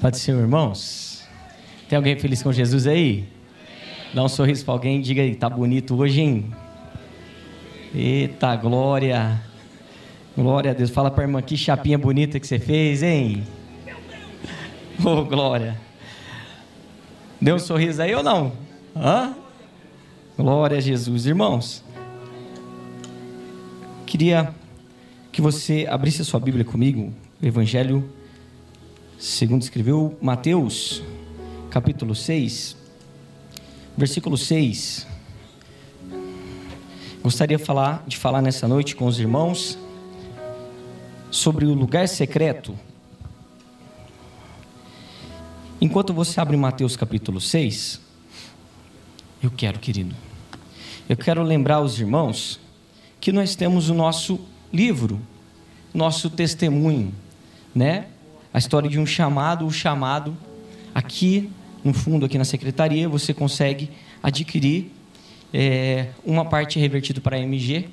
Pode ser, irmãos? Tem alguém feliz com Jesus aí? Dá um sorriso para alguém e diga aí, tá bonito hoje, hein? Eita, glória! Glória a Deus. Fala para a irmã, que chapinha bonita que você fez, hein? Oh, glória! Deu um sorriso aí ou não? Hã? Glória a Jesus. Irmãos, queria que você abrisse a sua Bíblia comigo, Evangelho segundo escreveu Mateus, capítulo 6, versículo 6. Gostaria de falar, de falar nessa noite com os irmãos sobre o lugar secreto. Enquanto você abre Mateus capítulo 6, eu quero, querido, eu quero lembrar os irmãos que nós temos o nosso livro, nosso testemunho, né? A história de um chamado, o chamado aqui no fundo, aqui na secretaria, você consegue adquirir é, uma parte revertida para a MG.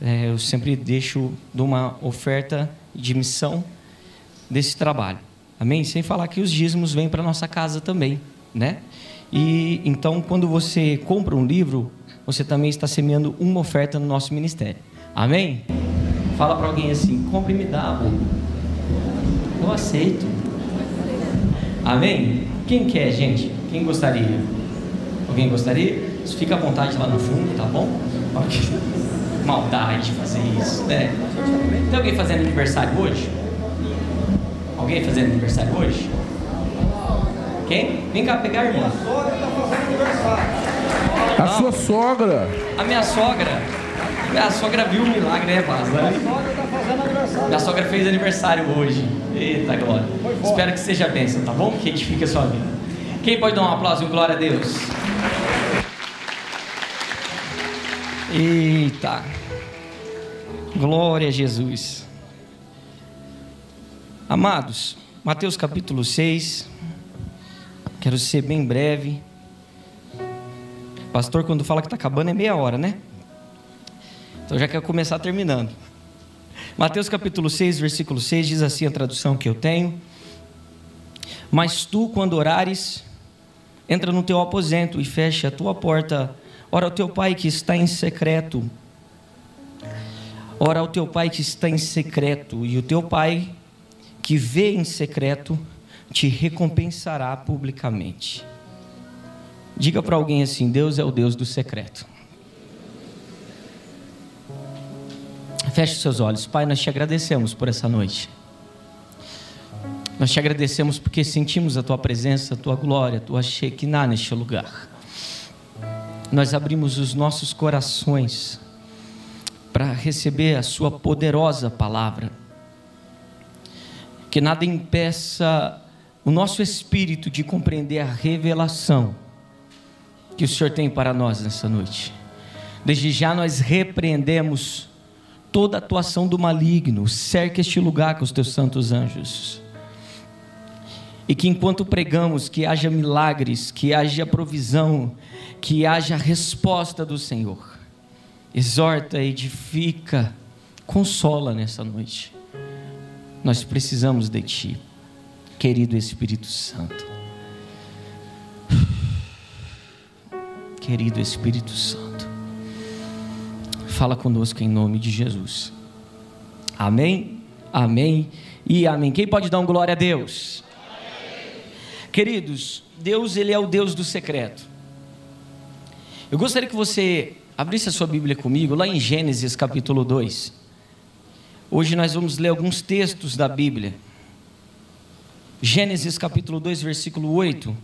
É, eu sempre deixo de uma oferta de missão desse trabalho. Amém? Sem falar que os dízimos vêm para nossa casa também, né? E então, quando você compra um livro, você também está semeando uma oferta no nosso ministério. Amém? Fala para alguém assim: compre e me dá. Eu aceito. Amém? Quem quer, gente? Quem gostaria? Alguém gostaria? Fica à vontade lá no fundo, tá bom? Maldade fazer isso, né? Tem alguém fazendo aniversário hoje? Alguém fazendo aniversário hoje? Quem? Vem cá pegar, irmão. A sua sogra. A minha sogra. Minha sogra viu o milagre, né, Paz? Minha sogra fez aniversário hoje. Eita glória. Espero que seja bênção, tá bom? Que edifique a sua vida. Quem pode dar um aplauso e glória a Deus? Eita. Glória a Jesus. Amados, Mateus capítulo 6. Quero ser bem breve. Pastor, quando fala que está acabando, é meia hora, né? Então já quero começar terminando. Mateus capítulo 6, versículo 6 diz assim a tradução que eu tenho: Mas tu, quando orares, entra no teu aposento e fecha a tua porta Ora ao teu pai que está em secreto. Ora ao teu pai que está em secreto, e o teu pai que vê em secreto te recompensará publicamente. Diga para alguém assim: Deus é o Deus do secreto. Feche seus olhos. Pai, nós te agradecemos por essa noite. Nós te agradecemos porque sentimos a tua presença, a tua glória, a tua Shekinah neste lugar nós abrimos os nossos corações para receber a Sua poderosa palavra. Que nada impeça o nosso espírito de compreender a revelação que o Senhor tem para nós nessa noite. Desde já nós repreendemos toda atuação do maligno, cerca este lugar com os teus santos anjos. E que enquanto pregamos, que haja milagres, que haja provisão, que haja resposta do Senhor. Exorta, edifica, consola nessa noite. Nós precisamos de Ti, querido Espírito Santo. Querido Espírito Santo, fala conosco em nome de Jesus. Amém, amém e amém. Quem pode dar um glória a Deus? Queridos, Deus ele é o Deus do secreto. Eu gostaria que você abrisse a sua Bíblia comigo lá em Gênesis capítulo 2. Hoje nós vamos ler alguns textos da Bíblia. Gênesis capítulo 2, versículo 8.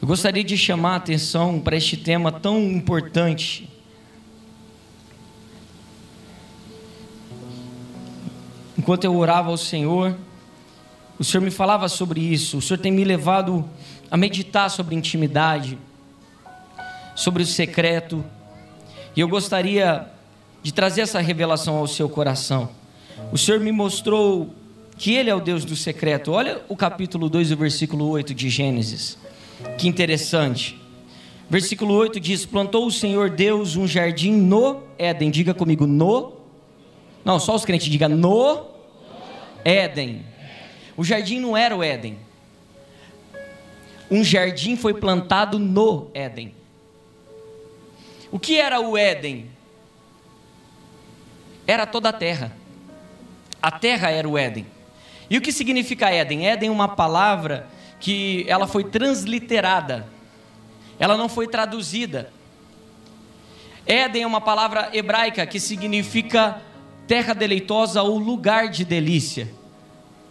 Eu gostaria de chamar a atenção para este tema tão importante. Enquanto eu orava ao Senhor, o Senhor me falava sobre isso. O Senhor tem me levado a meditar sobre intimidade, sobre o secreto. E eu gostaria de trazer essa revelação ao seu coração. O Senhor me mostrou que Ele é o Deus do secreto. Olha o capítulo 2, o versículo 8 de Gênesis. Que interessante. Versículo 8 diz: Plantou o Senhor Deus um jardim no Éden. Diga comigo, no. Não, só os crentes, diga no Éden o jardim não era o Éden. Um jardim foi plantado no Éden. O que era o Éden? Era toda a terra. A terra era o Éden. E o que significa Éden? Éden é uma palavra que ela foi transliterada. Ela não foi traduzida. Éden é uma palavra hebraica que significa terra deleitosa ou lugar de delícia.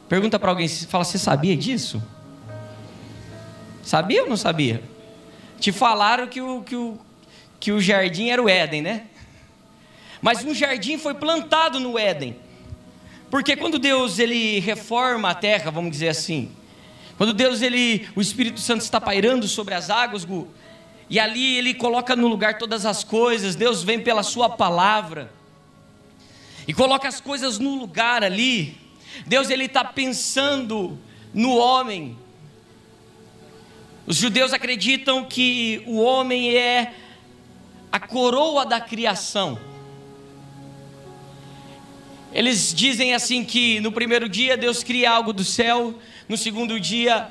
Pergunta para alguém, fala, você sabia disso? Sabia ou não sabia? Te falaram que o, que o, que o jardim era o Éden, né? Mas um jardim foi plantado no Éden. Porque quando Deus ele reforma a terra, vamos dizer assim, quando Deus ele, o Espírito Santo está pairando sobre as águas, e ali ele coloca no lugar todas as coisas, Deus vem pela sua palavra e coloca as coisas no lugar ali. Deus ele está pensando no homem. Os judeus acreditam que o homem é a coroa da criação. Eles dizem assim que no primeiro dia Deus cria algo do céu, no segundo dia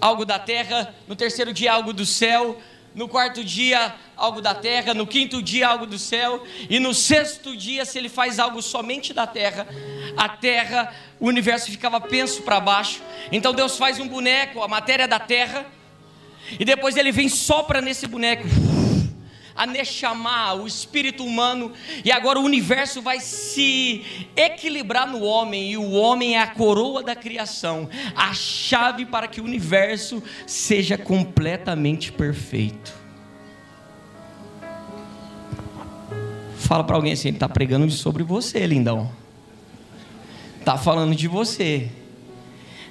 algo da terra, no terceiro dia algo do céu, no quarto dia algo da terra, no quinto dia algo do céu, e no sexto dia, se ele faz algo somente da terra, a terra, o universo ficava penso para baixo. Então Deus faz um boneco, a matéria da terra, e depois ele vem sopra nesse boneco a Neshama, o espírito humano, e agora o universo vai se equilibrar no homem, e o homem é a coroa da criação, a chave para que o universo seja completamente perfeito. Fala para alguém assim, ele está pregando sobre você, lindão. Está falando de você.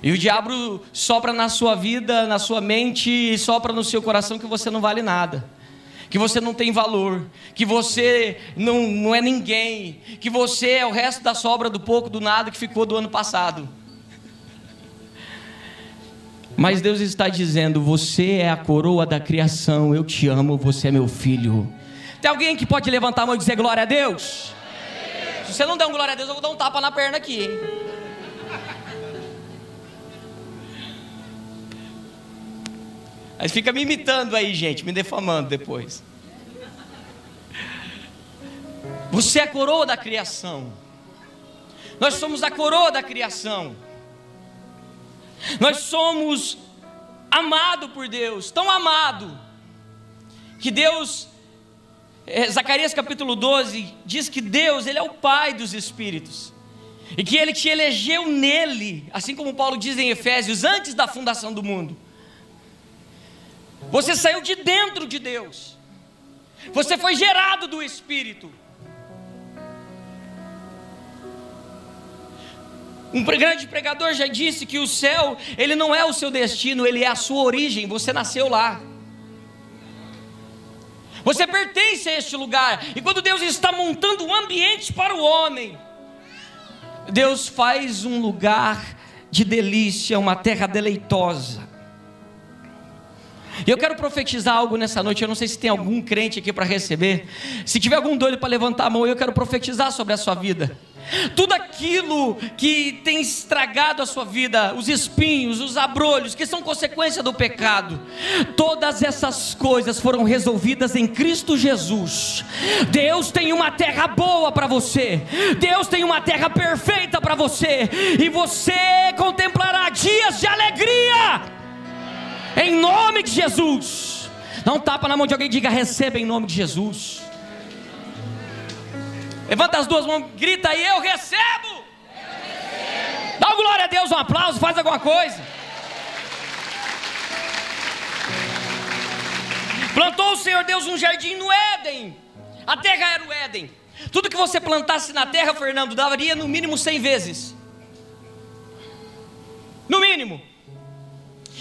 E o diabo sopra na sua vida, na sua mente, sopra no seu coração que você não vale nada que você não tem valor, que você não, não é ninguém, que você é o resto da sobra do pouco, do nada que ficou do ano passado. Mas Deus está dizendo: Você é a coroa da criação, eu te amo, você é meu filho. Tem alguém que pode levantar a mão e dizer glória a Deus? Se você não der um glória a Deus, eu vou dar um tapa na perna aqui, hein? Mas fica me imitando aí, gente, me defamando depois. Você é a coroa da criação. Nós somos a coroa da criação. Nós somos amado por Deus, tão amado que Deus é, Zacarias capítulo 12 diz que Deus, ele é o pai dos espíritos. E que ele te elegeu nele, assim como Paulo diz em Efésios, antes da fundação do mundo. Você saiu de dentro de Deus. Você foi gerado do Espírito. Um grande pregador já disse que o céu, ele não é o seu destino, ele é a sua origem. Você nasceu lá. Você pertence a este lugar. E quando Deus está montando um ambiente para o homem, Deus faz um lugar de delícia, uma terra deleitosa. E eu quero profetizar algo nessa noite. Eu não sei se tem algum crente aqui para receber. Se tiver algum doido para levantar a mão, eu quero profetizar sobre a sua vida. Tudo aquilo que tem estragado a sua vida, os espinhos, os abrolhos, que são consequência do pecado, todas essas coisas foram resolvidas em Cristo Jesus. Deus tem uma terra boa para você, Deus tem uma terra perfeita para você, e você contemplará dias de alegria em nome de Jesus. Dá um tapa na mão de alguém e diga: receba em nome de Jesus. Levanta as duas mãos, grita aí: eu recebo. Dá uma glória a Deus, um aplauso, faz alguma coisa. Plantou o Senhor Deus um jardim no Éden. A terra era o Éden. Tudo que você plantasse na terra, Fernando, daria no mínimo 100 vezes. No mínimo.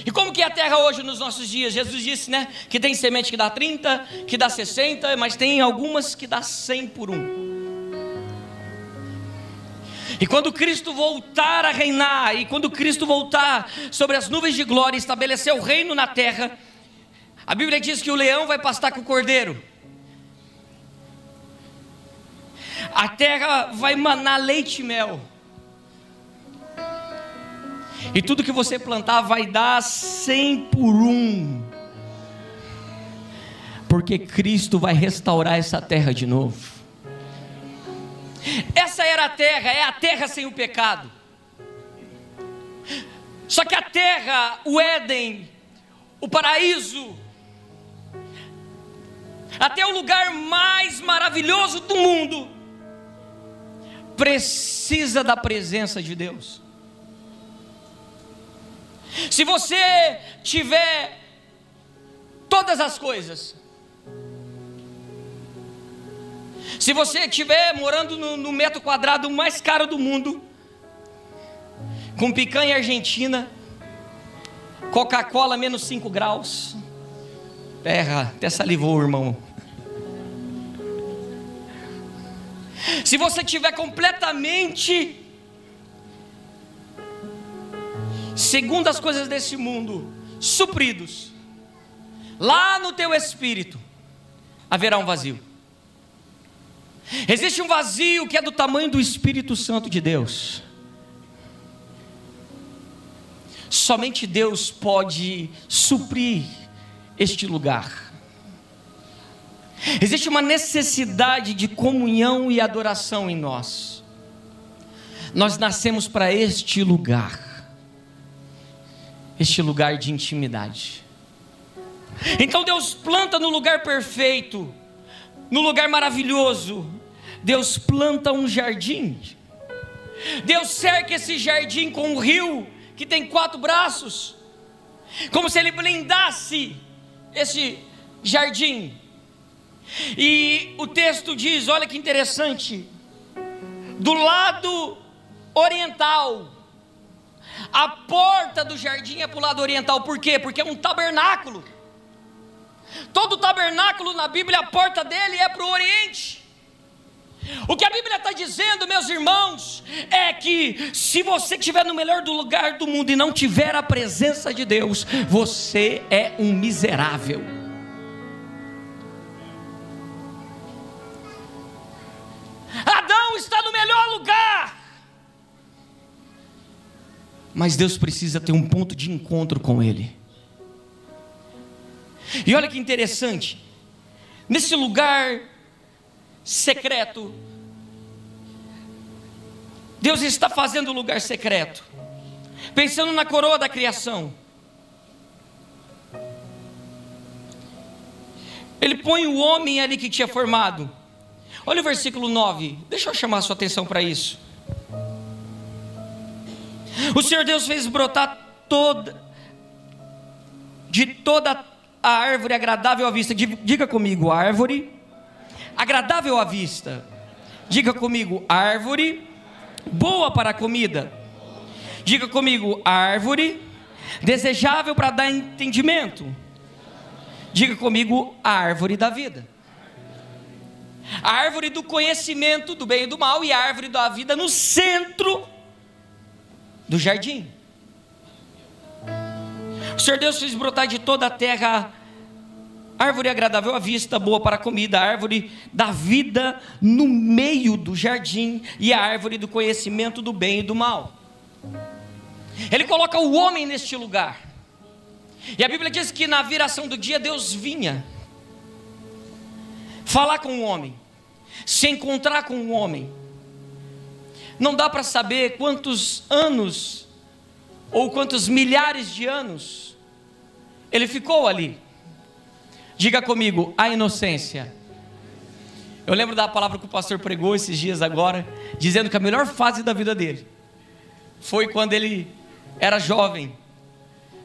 E como que é a terra hoje nos nossos dias? Jesus disse, né, que tem semente que dá 30, que dá 60, mas tem algumas que dá 100 por um. E quando Cristo voltar a reinar, e quando Cristo voltar sobre as nuvens de glória, estabelecer o reino na terra, a Bíblia diz que o leão vai pastar com o cordeiro. A terra vai manar leite e mel. E tudo que você plantar vai dar cem por um. Porque Cristo vai restaurar essa terra de novo. Essa era a terra, é a terra sem o pecado. Só que a terra, o Éden, o paraíso, até o lugar mais maravilhoso do mundo, precisa da presença de Deus. Se você tiver todas as coisas, se você estiver morando no, no, metro quadrado mais caro do mundo, com picanha argentina, Coca-Cola menos 5 graus, terra, até salivou, irmão. Se você tiver completamente segundo as coisas desse mundo, supridos, lá no teu espírito haverá um vazio. Existe um vazio que é do tamanho do Espírito Santo de Deus. Somente Deus pode suprir este lugar. Existe uma necessidade de comunhão e adoração em nós. Nós nascemos para este lugar este lugar de intimidade. Então Deus planta no lugar perfeito, no lugar maravilhoso. Deus planta um jardim. Deus cerca esse jardim com um rio que tem quatro braços, como se ele blindasse esse jardim. E o texto diz: olha que interessante, do lado oriental, a porta do jardim é para o lado oriental, por quê? Porque é um tabernáculo. Todo tabernáculo na Bíblia, a porta dele é para o oriente. O que a Bíblia está dizendo, meus irmãos, é que se você estiver no melhor do lugar do mundo e não tiver a presença de Deus, você é um miserável. Adão está no melhor lugar mas Deus precisa ter um ponto de encontro com Ele. E olha que interessante, nesse lugar secreto, Deus está fazendo o lugar secreto, pensando na coroa da criação. Ele põe o homem ali que tinha formado. Olha o versículo 9, deixa eu chamar a sua atenção para isso. O Senhor Deus fez brotar toda, de toda a árvore agradável à vista. Diga comigo, árvore agradável à vista. Diga comigo, árvore boa para a comida. Diga comigo, árvore desejável para dar entendimento. Diga comigo, árvore da vida. A árvore do conhecimento do bem e do mal e a árvore da vida no centro do jardim. O Senhor Deus fez brotar de toda a terra árvore agradável à vista, boa para a comida, árvore da vida no meio do jardim e a árvore do conhecimento do bem e do mal. Ele coloca o homem neste lugar. E a Bíblia diz que na viração do dia Deus vinha falar com o homem, se encontrar com o homem não dá para saber quantos anos ou quantos milhares de anos ele ficou ali. Diga comigo, a inocência. Eu lembro da palavra que o pastor pregou esses dias agora, dizendo que a melhor fase da vida dele foi quando ele era jovem,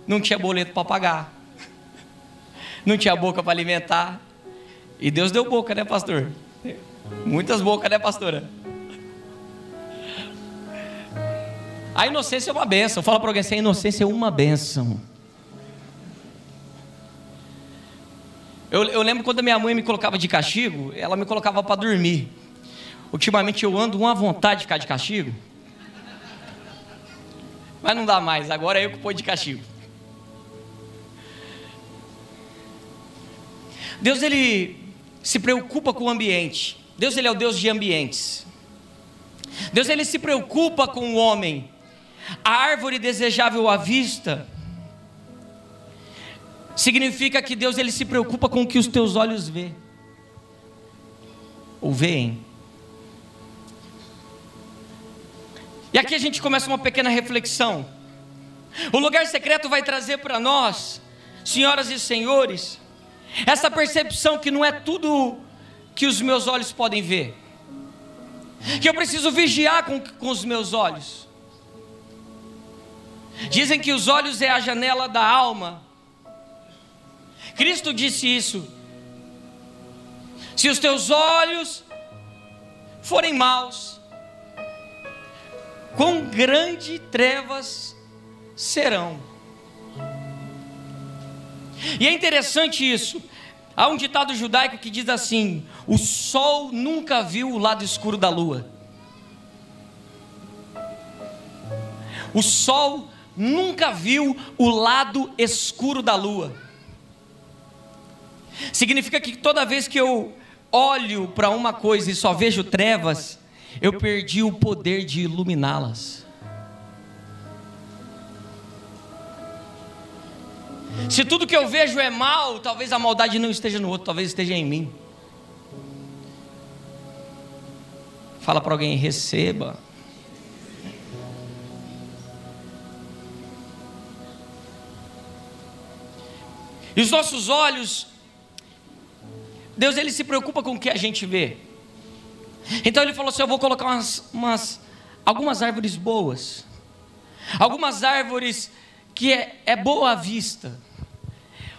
não tinha boleto para pagar, não tinha boca para alimentar, e Deus deu boca, né, pastor? Muitas bocas, né, pastora? A inocência é uma benção. Fala para alguém assim: a inocência é uma benção. Eu, eu, lembro quando a minha mãe me colocava de castigo, ela me colocava para dormir. Ultimamente eu ando uma vontade de ficar de castigo. Mas não dá mais, agora é eu que pôr de castigo. Deus ele se preocupa com o ambiente. Deus ele é o Deus de ambientes. Deus ele se preocupa com o homem a árvore desejável à vista, significa que Deus ele se preocupa com o que os teus olhos vê ou veem. E aqui a gente começa uma pequena reflexão. O lugar secreto vai trazer para nós, senhoras e senhores, essa percepção que não é tudo que os meus olhos podem ver, que eu preciso vigiar com, com os meus olhos. Dizem que os olhos é a janela da alma. Cristo disse isso. Se os teus olhos forem maus, quão grande trevas serão. E é interessante isso. Há um ditado judaico que diz assim: o sol nunca viu o lado escuro da lua. O sol nunca viu o lado escuro da lua. Significa que toda vez que eu olho para uma coisa e só vejo trevas, eu perdi o poder de iluminá-las. Se tudo que eu vejo é mal, talvez a maldade não esteja no outro, talvez esteja em mim. Fala para alguém, receba. E os nossos olhos, Deus ele se preocupa com o que a gente vê. Então ele falou assim: Eu vou colocar umas, umas algumas árvores boas, algumas árvores que é, é boa à vista.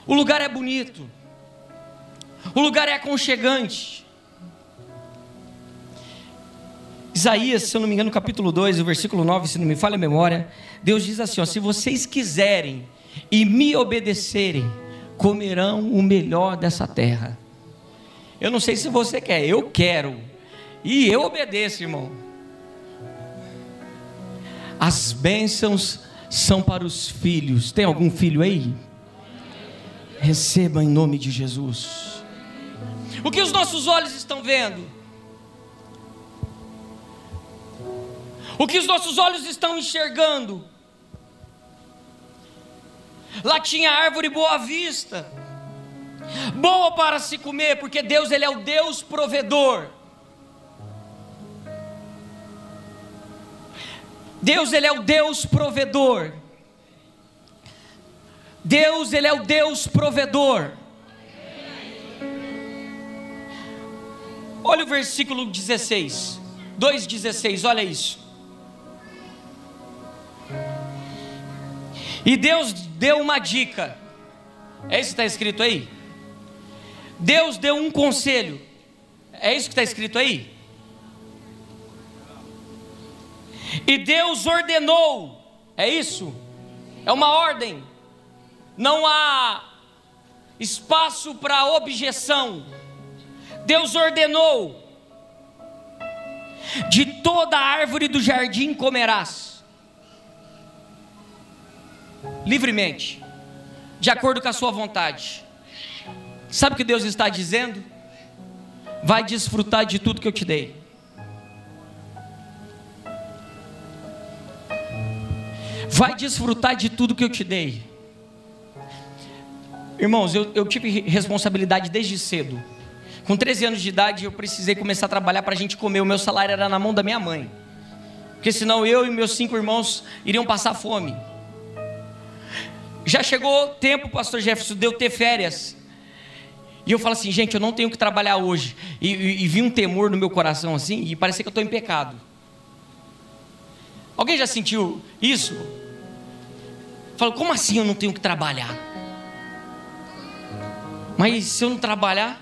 O lugar é bonito, o lugar é aconchegante. Isaías, se eu não me engano, no capítulo 2, o versículo 9, se não me falha a memória, Deus diz assim: ó, se vocês quiserem e me obedecerem, comerão o melhor dessa terra. Eu não sei se você quer, eu quero. E eu obedeço, irmão. As bênçãos são para os filhos. Tem algum filho aí? Receba em nome de Jesus. O que os nossos olhos estão vendo? O que os nossos olhos estão enxergando? Lá tinha árvore boa vista, boa para se comer, porque Deus ele é o Deus provedor. Deus ele é o Deus provedor. Deus ele é o Deus provedor. Olha o versículo 16, 2,16, olha isso. E Deus deu uma dica. É isso que está escrito aí? Deus deu um conselho. É isso que está escrito aí? E Deus ordenou. É isso? É uma ordem. Não há espaço para objeção. Deus ordenou: de toda árvore do jardim comerás livremente, de acordo com a sua vontade. Sabe o que Deus está dizendo? Vai desfrutar de tudo que eu te dei. Vai desfrutar de tudo que eu te dei. Irmãos, eu, eu tive responsabilidade desde cedo. Com 13 anos de idade, eu precisei começar a trabalhar para a gente comer. O meu salário era na mão da minha mãe. Porque senão eu e meus cinco irmãos iriam passar fome. Já chegou tempo, pastor Jefferson, de eu ter férias. E eu falo assim, gente, eu não tenho que trabalhar hoje. E, e, e vi um temor no meu coração assim, e parecia que eu estou em pecado. Alguém já sentiu isso? Falo, como assim eu não tenho que trabalhar? Mas se eu não trabalhar?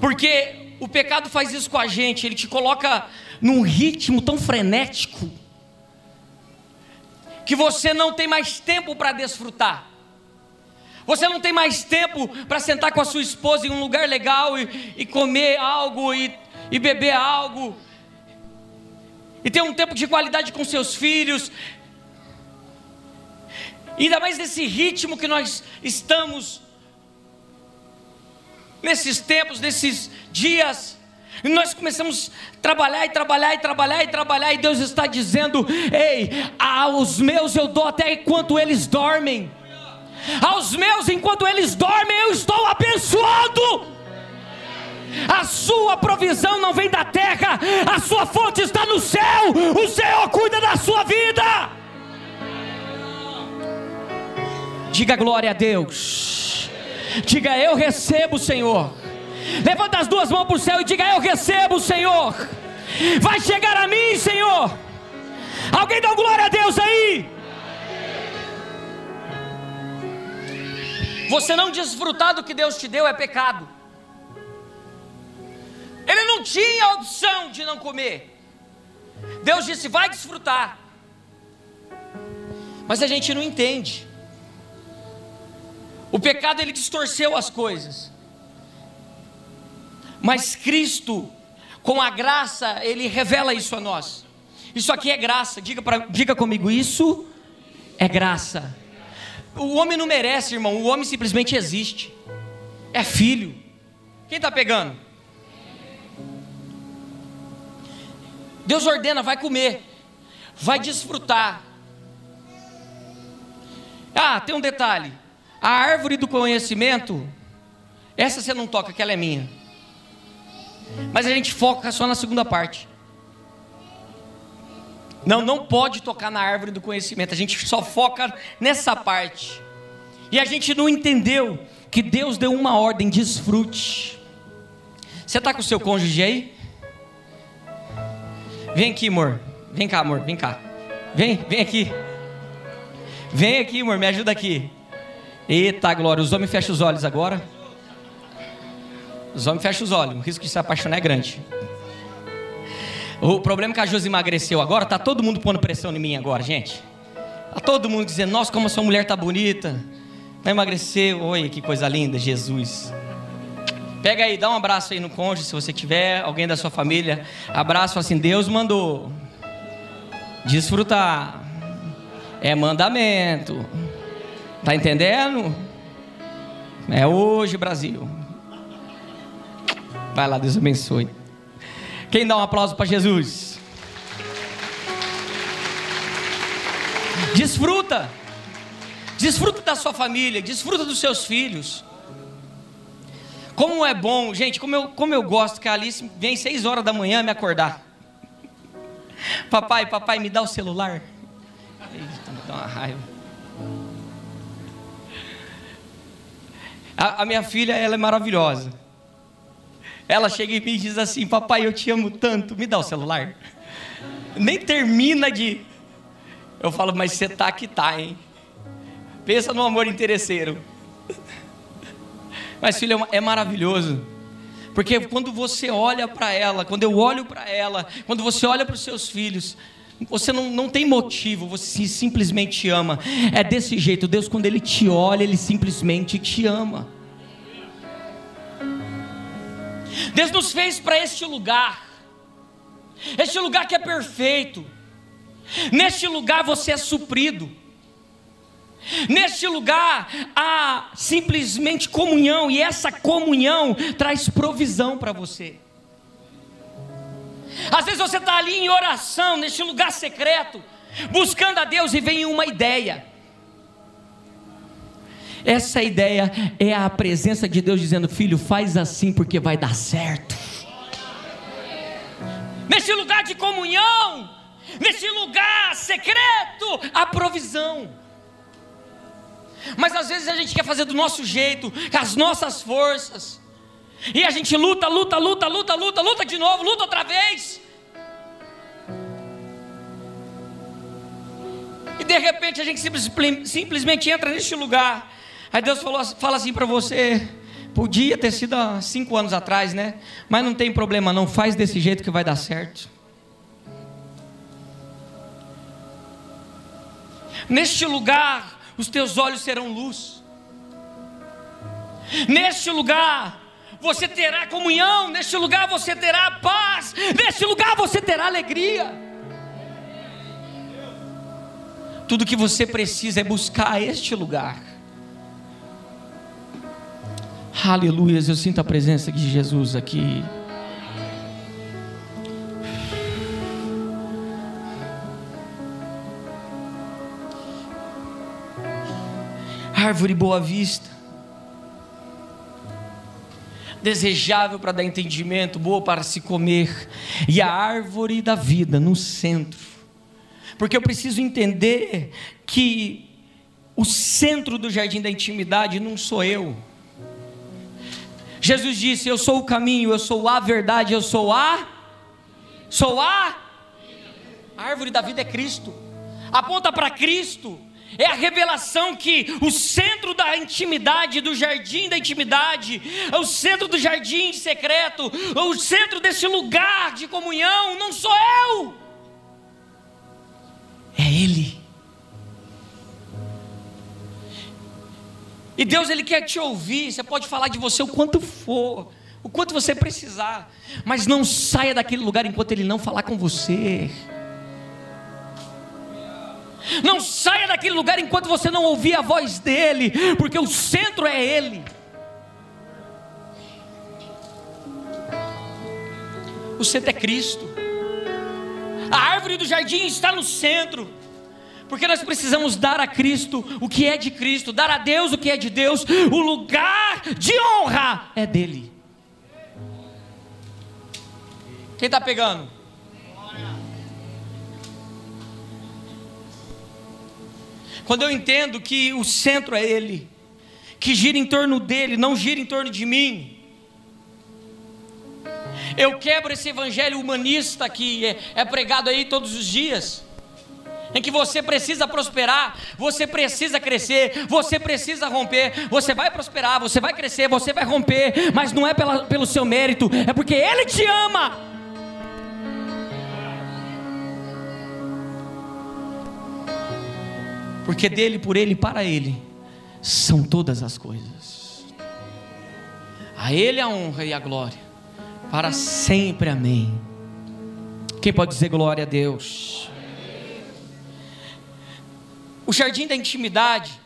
Porque o pecado faz isso com a gente, ele te coloca num ritmo tão frenético que você não tem mais tempo para desfrutar. Você não tem mais tempo para sentar com a sua esposa em um lugar legal e, e comer algo e, e beber algo. E ter um tempo de qualidade com seus filhos. Ainda mais nesse ritmo que nós estamos, nesses tempos, nesses dias, E nós começamos a trabalhar e trabalhar e trabalhar e trabalhar, e Deus está dizendo: Ei, aos meus eu dou até enquanto eles dormem. Aos meus, enquanto eles dormem, eu estou abençoando. A sua provisão não vem da terra, a sua fonte está no céu. O Senhor cuida da sua vida. Diga glória a Deus. Diga eu recebo, Senhor. Levanta as duas mãos para o céu e diga eu recebo, Senhor. Vai chegar a mim, Senhor. Alguém dá glória a Deus aí. Você não desfrutar do que Deus te deu é pecado. Ele não tinha a opção de não comer. Deus disse: vai desfrutar. Mas a gente não entende. O pecado ele distorceu as coisas. Mas Cristo, com a graça, ele revela isso a nós. Isso aqui é graça. Diga, pra, diga comigo, isso é graça. O homem não merece, irmão. O homem simplesmente existe. É filho. Quem está pegando? Deus ordena, vai comer, vai desfrutar. Ah, tem um detalhe: a árvore do conhecimento, essa você não toca, que ela é minha. Mas a gente foca só na segunda parte. Não, não pode tocar na árvore do conhecimento, a gente só foca nessa parte. E a gente não entendeu que Deus deu uma ordem: desfrute. Você está com o seu cônjuge aí? Vem aqui, amor. Vem cá, amor. Vem cá. Vem, vem aqui. Vem aqui, amor. Me ajuda aqui. Eita glória. Os homens fecham os olhos agora. Os homens fecham os olhos. O risco de se apaixonar é grande. O problema é que a Josi emagreceu agora. Tá todo mundo pondo pressão em mim agora, gente. Tá todo mundo dizendo: Nossa, como a sua mulher tá bonita. Vai emagrecer. Oi, que coisa linda, Jesus. Pega aí, dá um abraço aí no cônjuge, se você tiver, alguém da sua família. Abraço assim, Deus mandou. Desfrutar. É mandamento. Tá entendendo? É hoje, Brasil. Vai lá, Deus abençoe. Quem dá um aplauso para Jesus? Desfruta. Desfruta da sua família, desfruta dos seus filhos. Como é bom, gente, como eu, como eu gosto que a Alice vem seis horas da manhã me acordar. Papai, papai, me dá o celular. Eita, me dá uma raiva. A, a minha filha, ela é maravilhosa. Ela chega em mim e diz assim: Papai, eu te amo tanto, me dá o celular. Nem termina de. Eu falo, mas você tá que tá, hein? Pensa no amor interesseiro. Mas, filho, é maravilhoso. Porque quando você olha para ela, quando eu olho para ela, quando você olha para os seus filhos, você não, não tem motivo, você simplesmente ama. É desse jeito, Deus, quando Ele te olha, Ele simplesmente te ama. Deus nos fez para este lugar, este lugar que é perfeito. Neste lugar você é suprido. Neste lugar há simplesmente comunhão, e essa comunhão traz provisão para você. Às vezes você está ali em oração, neste lugar secreto, buscando a Deus e vem uma ideia. Essa ideia é a presença de Deus dizendo: Filho, faz assim porque vai dar certo. Neste lugar de comunhão, neste lugar secreto, a provisão. Mas às vezes a gente quer fazer do nosso jeito, com as nossas forças. E a gente luta, luta, luta, luta, luta, luta de novo, luta outra vez. E de repente a gente simplesmente entra neste lugar. Aí Deus falou, fala assim para você: podia ter sido há cinco anos atrás, né? Mas não tem problema, não. Faz desse jeito que vai dar certo. Neste lugar, os teus olhos serão luz. Neste lugar, você terá comunhão, neste lugar você terá paz, neste lugar você terá alegria. Tudo que você precisa é buscar este lugar. Aleluia, eu sinto a presença de Jesus aqui. Árvore boa vista, desejável para dar entendimento, boa para se comer, e a árvore da vida no centro, porque eu preciso entender que o centro do jardim da intimidade não sou eu. Jesus disse: Eu sou o caminho, eu sou a verdade, eu sou a. Sou a. A árvore da vida é Cristo. Aponta para Cristo. É a revelação que o centro da intimidade, do jardim da intimidade, é o centro do jardim secreto, o centro desse lugar de comunhão, não sou eu, é Ele. E Deus ele quer te ouvir. Você pode falar de você o quanto for, o quanto você precisar, mas não saia daquele lugar enquanto ele não falar com você. Não saia daquele lugar enquanto você não ouvir a voz dele, porque o centro é ele. O centro é Cristo. A árvore do jardim está no centro. Porque nós precisamos dar a Cristo o que é de Cristo, dar a Deus o que é de Deus, o lugar de honra é dele. Quem está pegando? Quando eu entendo que o centro é Ele, que gira em torno dele, não gira em torno de mim. Eu quebro esse evangelho humanista que é, é pregado aí todos os dias em que você precisa prosperar, você precisa crescer, você precisa romper, você vai prosperar, você vai crescer, você vai romper, mas não é pela, pelo seu mérito, é porque Ele te ama. Porque dele, por Ele, para Ele, são todas as coisas. A Ele a honra e a glória, para sempre, amém. Quem pode dizer glória a Deus? O jardim da intimidade,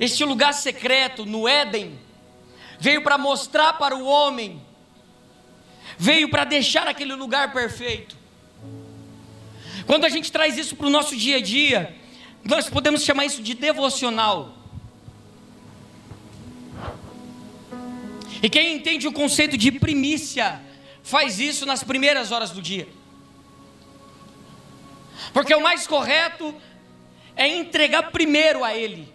este lugar secreto no Éden, veio para mostrar para o homem, veio para deixar aquele lugar perfeito. Quando a gente traz isso para o nosso dia a dia, nós podemos chamar isso de devocional. E quem entende o conceito de primícia, faz isso nas primeiras horas do dia. Porque o mais correto é entregar primeiro a Ele,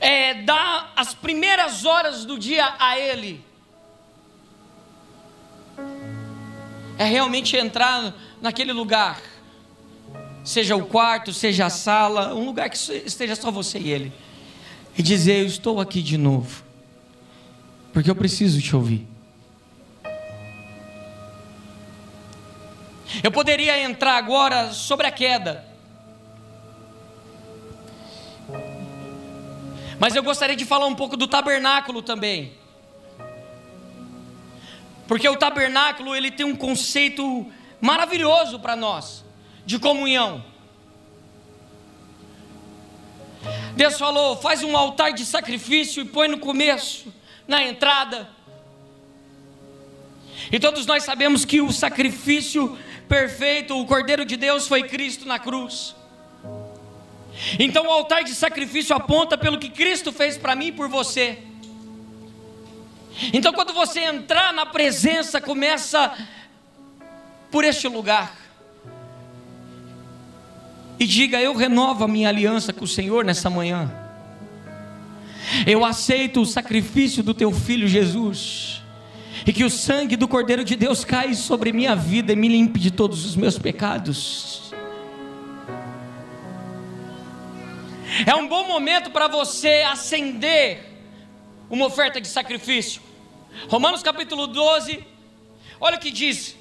é dar as primeiras horas do dia a Ele, é realmente entrar naquele lugar, seja o quarto, seja a sala, um lugar que esteja só você e Ele, e dizer: Eu estou aqui de novo, porque eu preciso te ouvir. Eu poderia entrar agora sobre a queda. Mas eu gostaria de falar um pouco do tabernáculo também. Porque o tabernáculo, ele tem um conceito maravilhoso para nós de comunhão. Deus falou: faz um altar de sacrifício e põe no começo, na entrada. E todos nós sabemos que o sacrifício perfeito, o Cordeiro de Deus foi Cristo na cruz. Então o altar de sacrifício aponta pelo que Cristo fez para mim e por você. Então quando você entrar na presença, começa por este lugar. E diga: Eu renovo a minha aliança com o Senhor nessa manhã. Eu aceito o sacrifício do teu filho Jesus e que o sangue do Cordeiro de Deus caia sobre minha vida e me limpe de todos os meus pecados. É um bom momento para você acender uma oferta de sacrifício. Romanos capítulo 12, olha o que diz.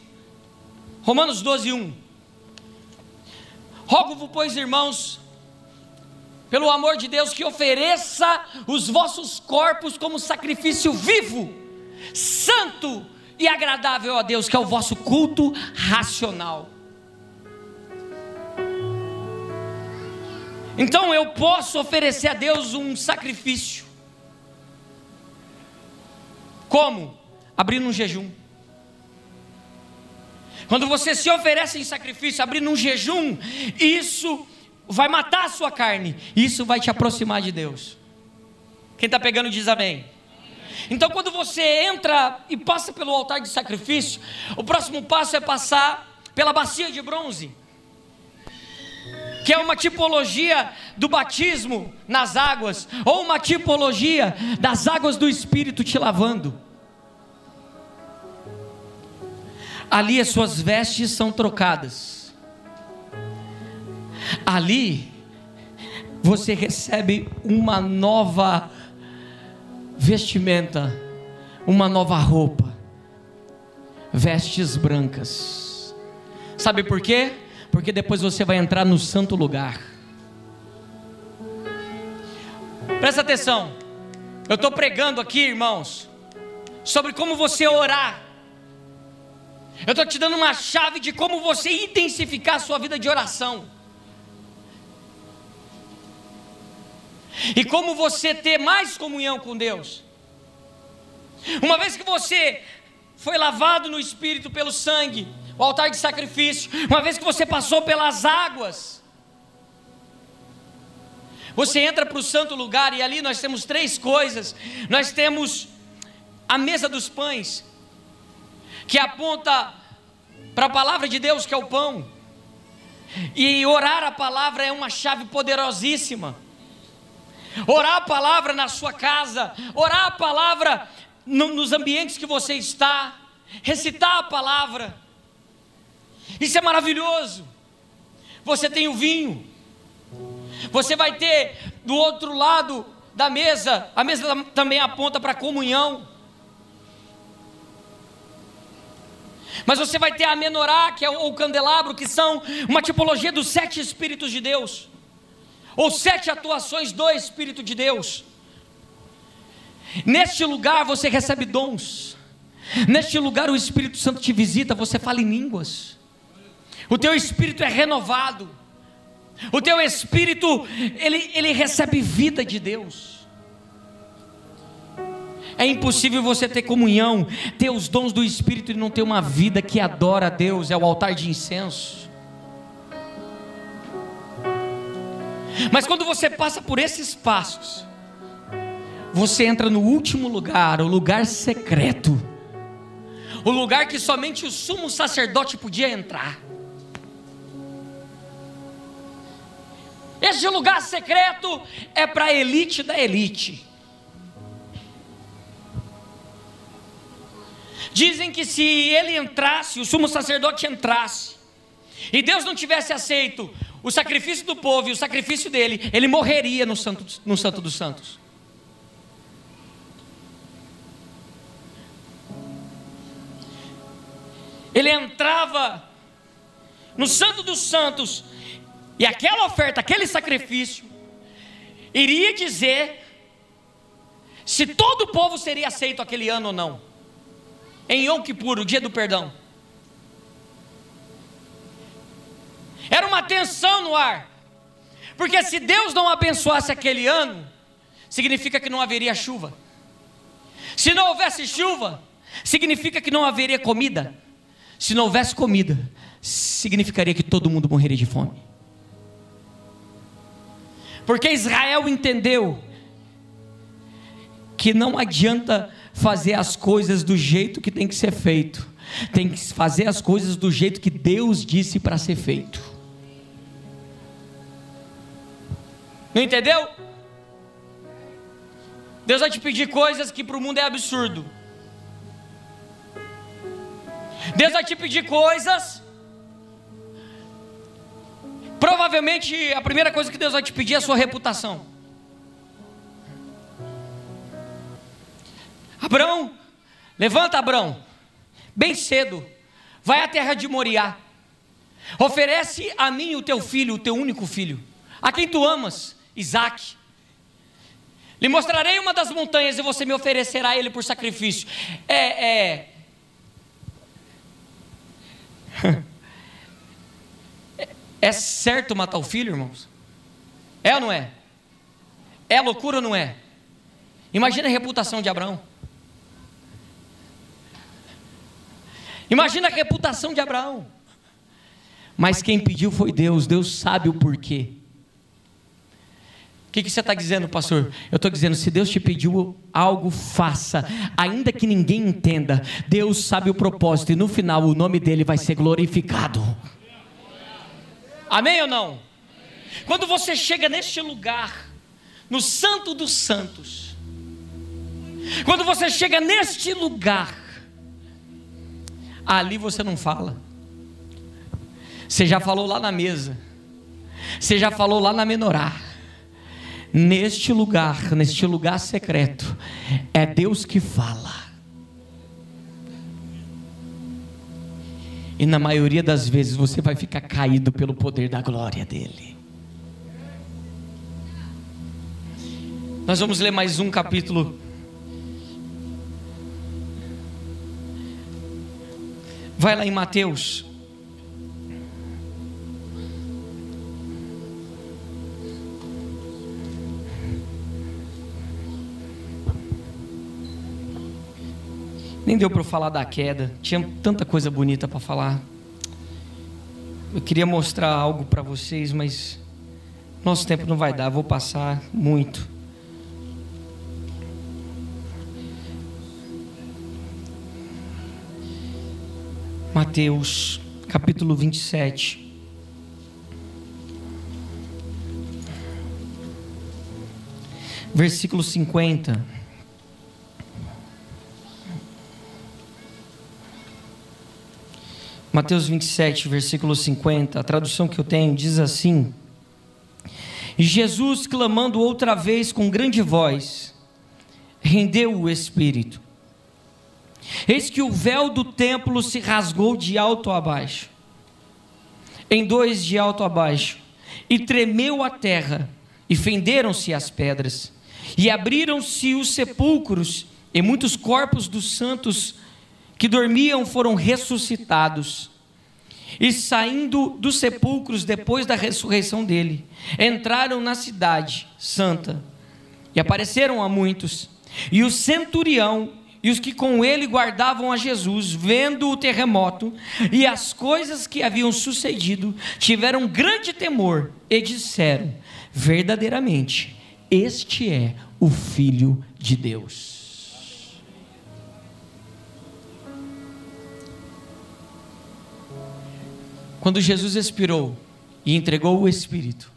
Romanos 12, 1. Rogo-vos, pois, irmãos, pelo amor de Deus, que ofereça os vossos corpos como sacrifício vivo santo e agradável a Deus, que é o vosso culto racional. Então eu posso oferecer a Deus um sacrifício. Como? Abrindo um jejum. Quando você se oferece em sacrifício, abrindo um jejum, isso vai matar a sua carne. Isso vai te aproximar de Deus. Quem está pegando diz amém. Então, quando você entra e passa pelo altar de sacrifício, o próximo passo é passar pela bacia de bronze, que é uma tipologia do batismo nas águas, ou uma tipologia das águas do Espírito te lavando. Ali as suas vestes são trocadas. Ali você recebe uma nova vestimenta, uma nova roupa, vestes brancas. Sabe por quê? Porque depois você vai entrar no santo lugar. Presta atenção, eu estou pregando aqui, irmãos, sobre como você orar. Eu estou te dando uma chave de como você intensificar a sua vida de oração. E como você ter mais comunhão com Deus. Uma vez que você foi lavado no Espírito pelo sangue, o altar de sacrifício, uma vez que você passou pelas águas, você entra para o santo lugar e ali nós temos três coisas. Nós temos a mesa dos pães, que aponta para a palavra de Deus, que é o pão. E orar a palavra é uma chave poderosíssima orar a palavra na sua casa, orar a palavra no, nos ambientes que você está, recitar a palavra. Isso é maravilhoso. Você tem o vinho, você vai ter do outro lado da mesa, a mesa também aponta para a comunhão. Mas você vai ter a menorá, que é o candelabro, que são uma tipologia dos sete Espíritos de Deus ou sete atuações do Espírito de Deus. Neste lugar você recebe dons. Neste lugar o Espírito Santo te visita, você fala em línguas. O teu espírito é renovado. O teu espírito, ele, ele recebe vida de Deus. É impossível você ter comunhão, ter os dons do Espírito e não ter uma vida que adora a Deus, é o altar de incenso. Mas quando você passa por esses passos, você entra no último lugar, o lugar secreto, o lugar que somente o sumo sacerdote podia entrar. Esse lugar secreto é para a elite da elite. Dizem que se ele entrasse, o sumo sacerdote entrasse, e Deus não tivesse aceito o sacrifício do povo e o sacrifício dele, ele morreria no Santo, no Santo dos Santos. Ele entrava no Santo dos Santos, e aquela oferta, aquele sacrifício, iria dizer se todo o povo seria aceito aquele ano ou não, em Yom Kippur, o dia do perdão. Era uma tensão no ar. Porque se Deus não abençoasse aquele ano, significa que não haveria chuva. Se não houvesse chuva, significa que não haveria comida. Se não houvesse comida, significaria que todo mundo morreria de fome. Porque Israel entendeu que não adianta fazer as coisas do jeito que tem que ser feito. Tem que fazer as coisas do jeito que Deus disse para ser feito. Não entendeu? Deus vai te pedir coisas que para o mundo é absurdo. Deus vai te pedir coisas. Provavelmente a primeira coisa que Deus vai te pedir é a sua reputação. Abraão, levanta Abraão, bem cedo, vai à terra de Moriá, oferece a mim o teu filho, o teu único filho, a quem tu amas, Isaac. Lhe mostrarei uma das montanhas e você me oferecerá ele por sacrifício. É, é. É certo matar o filho, irmãos? É ou não é? É loucura ou não é? Imagina a reputação de Abraão. Imagina a reputação de Abraão. Mas quem pediu foi Deus, Deus sabe o porquê. que, que você está dizendo, pastor? Eu estou dizendo: se Deus te pediu algo, faça, ainda que ninguém entenda. Deus sabe o propósito e no final o nome dele vai ser glorificado. Amém ou não? Quando você chega neste lugar, no Santo dos Santos, quando você chega neste lugar, ali você não fala. Você já falou lá na mesa. Você já falou lá na menorá. Neste lugar, neste lugar secreto, é Deus que fala. E na maioria das vezes você vai ficar caído pelo poder da glória dele. Nós vamos ler mais um capítulo. Vai lá em Mateus. Nem deu para eu falar da queda. Tinha tanta coisa bonita para falar. Eu queria mostrar algo para vocês, mas nosso tempo não vai dar. Vou passar muito. Mateus, capítulo 27. Versículo 50. Mateus 27, versículo 50, a tradução que eu tenho diz assim: E Jesus, clamando outra vez com grande voz, rendeu o espírito. Eis que o véu do templo se rasgou de alto a baixo, em dois de alto a baixo, e tremeu a terra, e fenderam-se as pedras, e abriram-se os sepulcros, e muitos corpos dos santos que dormiam foram ressuscitados. E saindo dos sepulcros depois da ressurreição dele, entraram na cidade santa e apareceram a muitos. E o centurião e os que com ele guardavam a Jesus, vendo o terremoto e as coisas que haviam sucedido, tiveram grande temor e disseram: verdadeiramente, este é o Filho de Deus. Quando Jesus expirou e entregou o Espírito,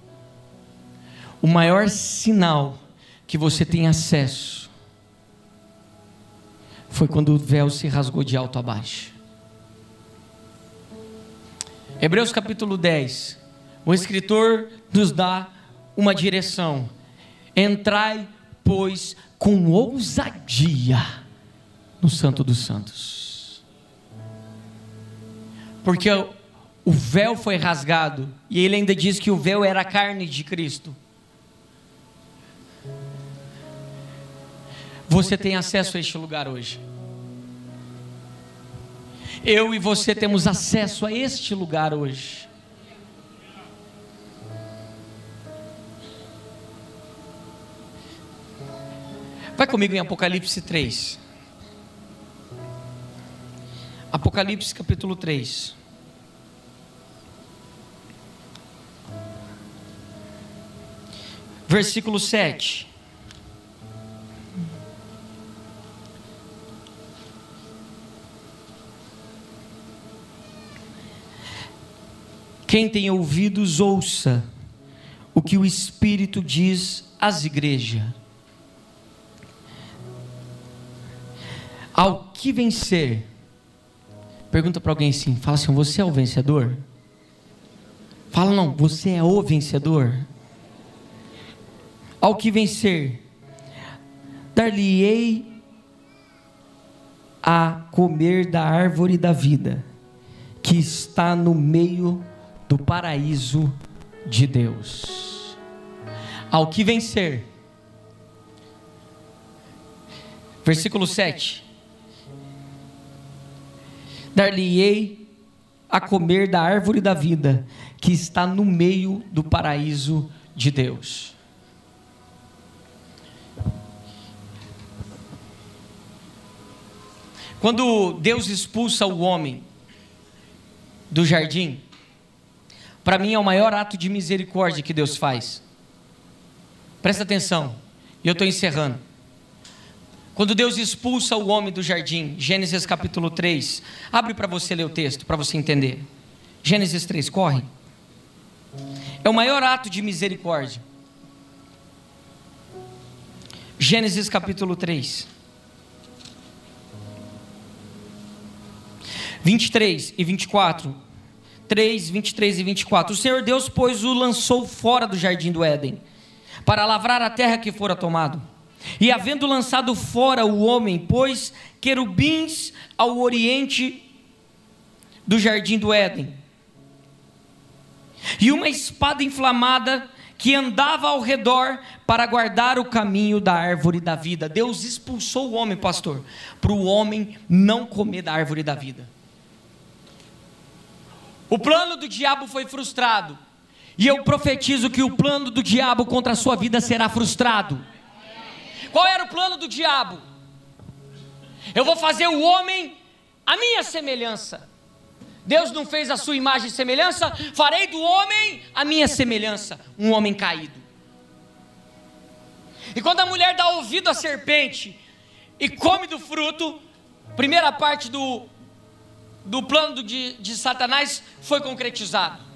o maior sinal que você tem acesso foi quando o véu se rasgou de alto a baixo. Hebreus capítulo 10, o escritor nos dá uma direção. Entrai, pois, com ousadia no Santo dos Santos. Porque o véu foi rasgado, e ele ainda diz que o véu era a carne de Cristo. Você tem acesso a este lugar hoje. Eu e você temos acesso a este lugar hoje. Vai comigo em Apocalipse 3. Apocalipse capítulo 3. Versículo 7. Quem tem ouvidos, ouça o que o Espírito diz às igrejas. Ao que vencer, pergunta para alguém assim: fala assim, você é o vencedor? Fala, não, você é o vencedor ao que vencer, dar-lhe-ei a comer da árvore da vida, que está no meio do paraíso de Deus. Ao que vencer, versículo 7: Dar-lhe-ei a comer da árvore da vida, que está no meio do paraíso de Deus. Quando Deus expulsa o homem do jardim, para mim é o maior ato de misericórdia que Deus faz. Presta atenção, e eu estou encerrando. Quando Deus expulsa o homem do jardim, Gênesis capítulo 3, abre para você ler o texto, para você entender. Gênesis 3, corre. É o maior ato de misericórdia. Gênesis capítulo 3. 23 e 24. 3, 23 e 24. O Senhor Deus, pois, o lançou fora do jardim do Éden, para lavrar a terra que fora tomado. E havendo lançado fora o homem, pôs querubins ao oriente do jardim do Éden, e uma espada inflamada que andava ao redor para guardar o caminho da árvore da vida. Deus expulsou o homem, pastor, para o homem não comer da árvore da vida. O plano do diabo foi frustrado. E eu profetizo que o plano do diabo contra a sua vida será frustrado. Qual era o plano do diabo? Eu vou fazer o homem a minha semelhança. Deus não fez a sua imagem e semelhança, farei do homem a minha semelhança, um homem caído. E quando a mulher dá ouvido à serpente e come do fruto, primeira parte do, do plano de, de Satanás foi concretizado.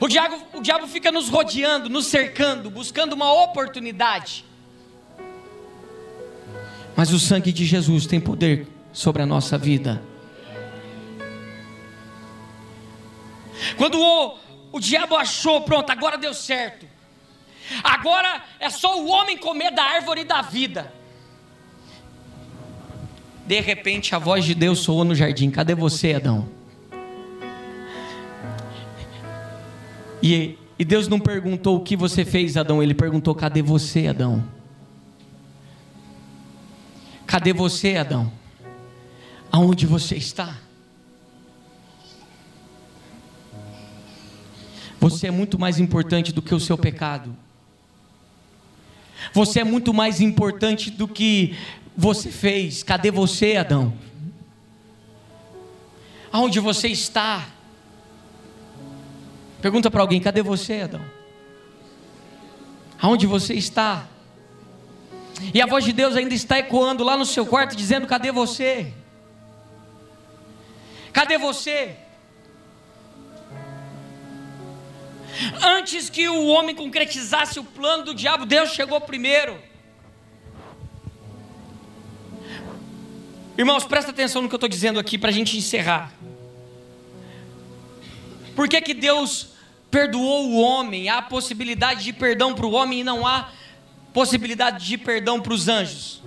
O diabo, o diabo fica nos rodeando, nos cercando, buscando uma oportunidade. Mas o sangue de Jesus tem poder sobre a nossa vida. Quando o, o diabo achou, pronto, agora deu certo. Agora é só o homem comer da árvore da vida. De repente a voz de Deus soou no jardim: Cadê você, Adão? E, e Deus não perguntou o que você fez, Adão, ele perguntou: Cadê você, Adão? Cadê você, Adão? Aonde você está? Você é muito mais importante do que o seu pecado. Você é muito mais importante do que você fez. Cadê você, Adão? Aonde você está? Pergunta para alguém: cadê você, Adão? Aonde você está? E a voz de Deus ainda está ecoando lá no seu quarto, dizendo: cadê você? Cadê você? Antes que o homem concretizasse o plano do diabo, Deus chegou primeiro. Irmãos, presta atenção no que eu estou dizendo aqui para a gente encerrar. Por que, que Deus perdoou o homem? Há possibilidade de perdão para o homem e não há possibilidade de perdão para os anjos.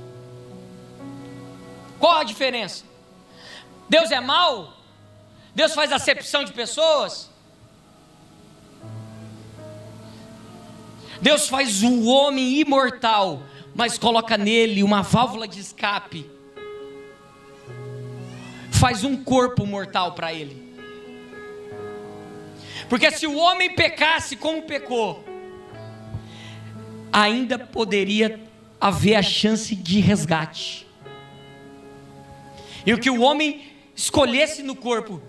Qual a diferença? Deus é mau? Deus faz acepção de pessoas? Deus faz o homem imortal, mas coloca nele uma válvula de escape. Faz um corpo mortal para ele. Porque se o homem pecasse como pecou, ainda poderia haver a chance de resgate. E o que o homem escolhesse no corpo,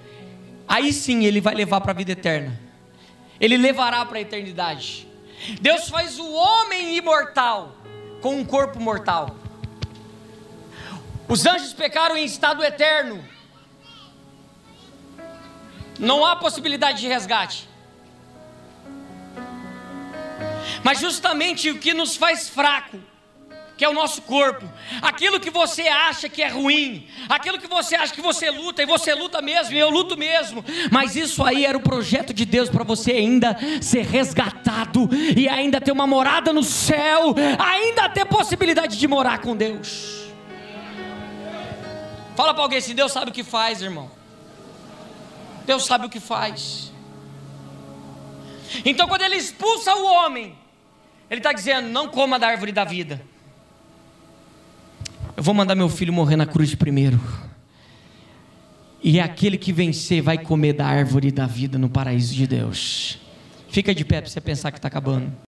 aí sim ele vai levar para a vida eterna. Ele levará para a eternidade. Deus faz o homem imortal com um corpo mortal. Os anjos pecaram em estado eterno. Não há possibilidade de resgate. Mas justamente o que nos faz fraco que é o nosso corpo, aquilo que você acha que é ruim, aquilo que você acha que você luta, e você luta mesmo, e eu luto mesmo, mas isso aí era o projeto de Deus para você ainda ser resgatado, e ainda ter uma morada no céu, ainda ter possibilidade de morar com Deus. Fala para alguém assim: Deus sabe o que faz, irmão. Deus sabe o que faz. Então, quando Ele expulsa o homem, Ele está dizendo: não coma da árvore da vida. Eu vou mandar meu filho morrer na cruz primeiro. E aquele que vencer vai comer da árvore da vida no paraíso de Deus. Fica de pé para você pensar que está acabando.